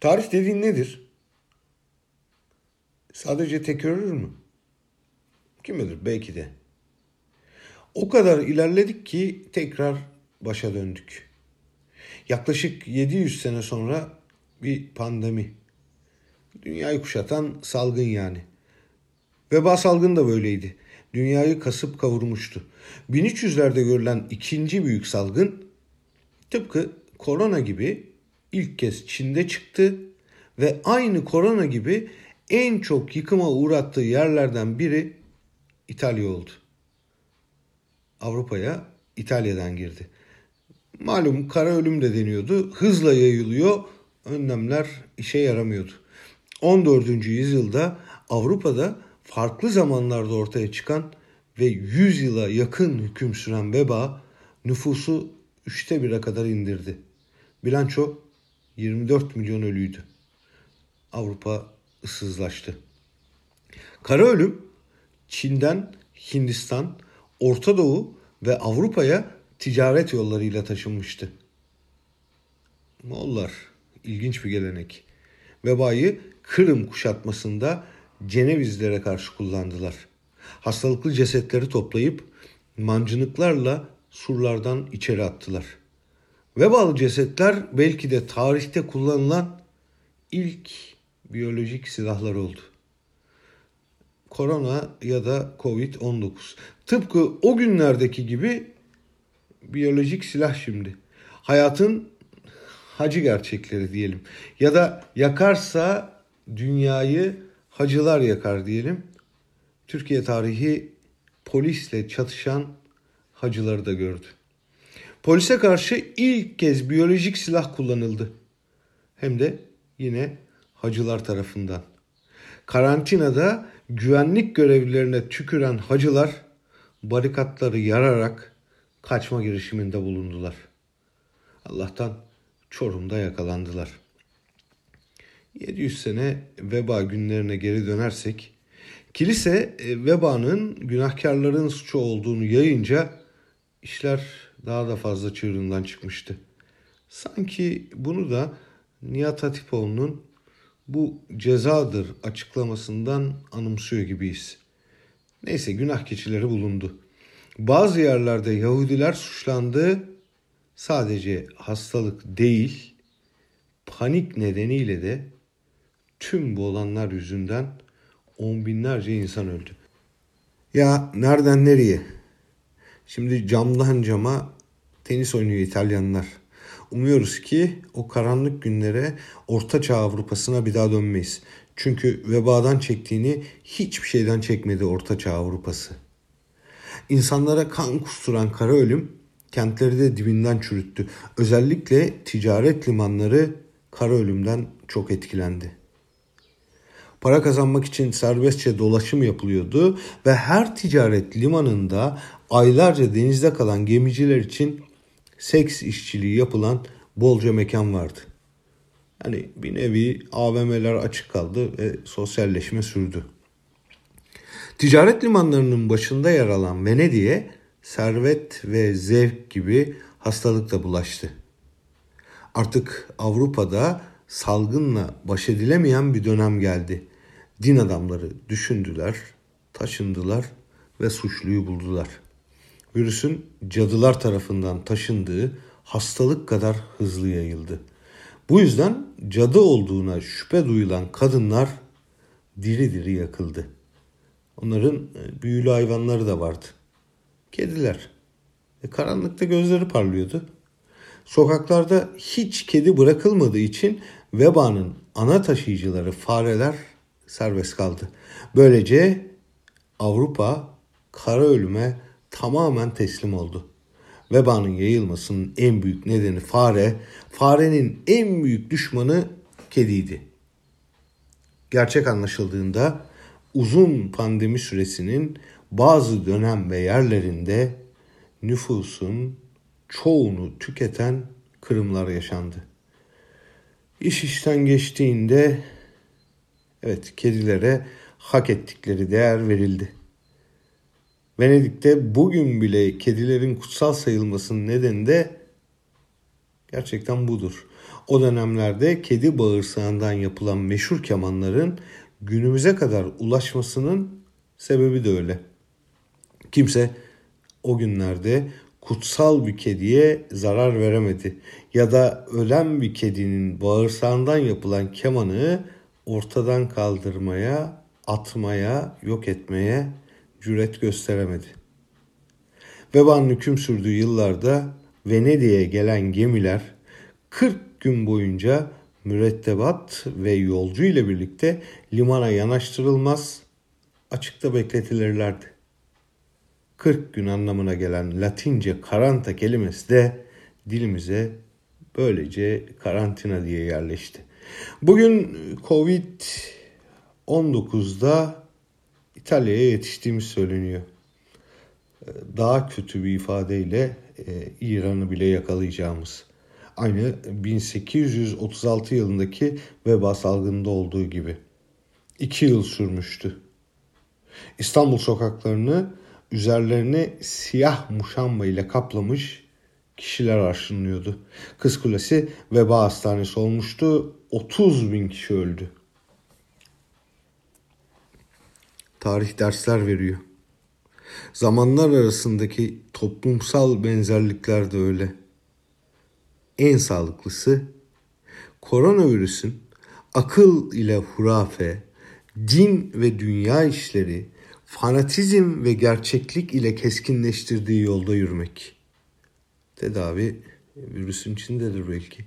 Tarih dediğin nedir? Sadece tekrarır mı? Kim bilir belki de. O kadar ilerledik ki tekrar başa döndük. Yaklaşık 700 sene sonra bir pandemi. Dünyayı kuşatan salgın yani. Veba salgını da böyleydi. Dünyayı kasıp kavurmuştu. 1300'lerde görülen ikinci büyük salgın tıpkı korona gibi ilk kez Çin'de çıktı ve aynı korona gibi en çok yıkıma uğrattığı yerlerden biri İtalya oldu. Avrupa'ya İtalya'dan girdi. Malum kara ölüm de deniyordu. Hızla yayılıyor. Önlemler işe yaramıyordu. 14. yüzyılda Avrupa'da farklı zamanlarda ortaya çıkan ve 100 yıla yakın hüküm süren veba nüfusu üçte bire kadar indirdi. Bilanço 24 milyon ölüydü. Avrupa ıssızlaştı. Kara ölüm Çin'den Hindistan, Orta Doğu ve Avrupa'ya ticaret yollarıyla taşınmıştı. Moğollar ilginç bir gelenek. Vebayı Kırım kuşatmasında Cenevizlere karşı kullandılar. Hastalıklı cesetleri toplayıp mancınıklarla surlardan içeri attılar. Vebalı cesetler belki de tarihte kullanılan ilk biyolojik silahlar oldu. Korona ya da Covid-19. Tıpkı o günlerdeki gibi biyolojik silah şimdi. Hayatın hacı gerçekleri diyelim. Ya da yakarsa dünyayı hacılar yakar diyelim. Türkiye tarihi polisle çatışan hacıları da gördü. Polise karşı ilk kez biyolojik silah kullanıldı. Hem de yine hacılar tarafından. Karantinada güvenlik görevlilerine tüküren hacılar barikatları yararak kaçma girişiminde bulundular. Allah'tan Çorum'da yakalandılar. 700 sene veba günlerine geri dönersek kilise e, vebanın günahkarların suçu olduğunu yayınca işler daha da fazla çığırından çıkmıştı. Sanki bunu da Nihat Hatipoğlu'nun bu cezadır açıklamasından anımsıyor gibiyiz. Neyse günah keçileri bulundu. Bazı yerlerde Yahudiler suçlandı. Sadece hastalık değil, panik nedeniyle de tüm bu olanlar yüzünden on binlerce insan öldü. Ya nereden nereye? Şimdi camdan cama tenis oynuyor İtalyanlar. Umuyoruz ki o karanlık günlere Orta Çağ Avrupa'sına bir daha dönmeyiz. Çünkü vebadan çektiğini hiçbir şeyden çekmedi Orta Çağ Avrupa'sı. İnsanlara kan kusturan kara ölüm kentleri de dibinden çürüttü. Özellikle ticaret limanları kara ölümden çok etkilendi. Para kazanmak için serbestçe dolaşım yapılıyordu ve her ticaret limanında aylarca denizde kalan gemiciler için seks işçiliği yapılan bolca mekan vardı. Yani bir nevi AVM'ler açık kaldı ve sosyalleşme sürdü. Ticaret limanlarının başında yer alan Venedik'e servet ve zevk gibi hastalık da bulaştı. Artık Avrupa'da salgınla baş edilemeyen bir dönem geldi. Din adamları düşündüler, taşındılar ve suçluyu buldular. Virüsün cadılar tarafından taşındığı hastalık kadar hızlı yayıldı. Bu yüzden cadı olduğuna şüphe duyulan kadınlar diri diri yakıldı. Onların e, büyülü hayvanları da vardı. Kediler. E, karanlıkta gözleri parlıyordu. Sokaklarda hiç kedi bırakılmadığı için vebanın ana taşıyıcıları fareler serbest kaldı. Böylece Avrupa kara ölüme tamamen teslim oldu. Vebanın yayılmasının en büyük nedeni fare, farenin en büyük düşmanı kediydi. Gerçek anlaşıldığında uzun pandemi süresinin bazı dönem ve yerlerinde nüfusun çoğunu tüketen kırımlar yaşandı. İş işten geçtiğinde evet kedilere hak ettikleri değer verildi. Venedik'te bugün bile kedilerin kutsal sayılmasının nedeni de gerçekten budur. O dönemlerde kedi bağırsağından yapılan meşhur kemanların günümüze kadar ulaşmasının sebebi de öyle. Kimse o günlerde kutsal bir kediye zarar veremedi ya da ölen bir kedinin bağırsağından yapılan kemanı ortadan kaldırmaya, atmaya, yok etmeye cüret gösteremedi. Vebanın hüküm sürdüğü yıllarda Venedik'e gelen gemiler 40 gün boyunca mürettebat ve yolcu ile birlikte limana yanaştırılmaz, açıkta bekletilirlerdi. 40 gün anlamına gelen Latince karanta kelimesi de dilimize böylece karantina diye yerleşti. Bugün Covid-19'da İtalya'ya yetiştiğimiz söyleniyor. Daha kötü bir ifadeyle e, İran'ı bile yakalayacağımız. Aynı 1836 yılındaki veba salgınında olduğu gibi. İki yıl sürmüştü. İstanbul sokaklarını üzerlerini siyah muşamba ile kaplamış kişiler arşınlıyordu. Kız Kulesi veba hastanesi olmuştu. 30 bin kişi öldü. Tarih dersler veriyor. Zamanlar arasındaki toplumsal benzerlikler de öyle. En sağlıklısı koronavirüsün akıl ile hurafe, din ve dünya işleri, fanatizm ve gerçeklik ile keskinleştirdiği yolda yürümek. Tedavi virüsün içindedir belki.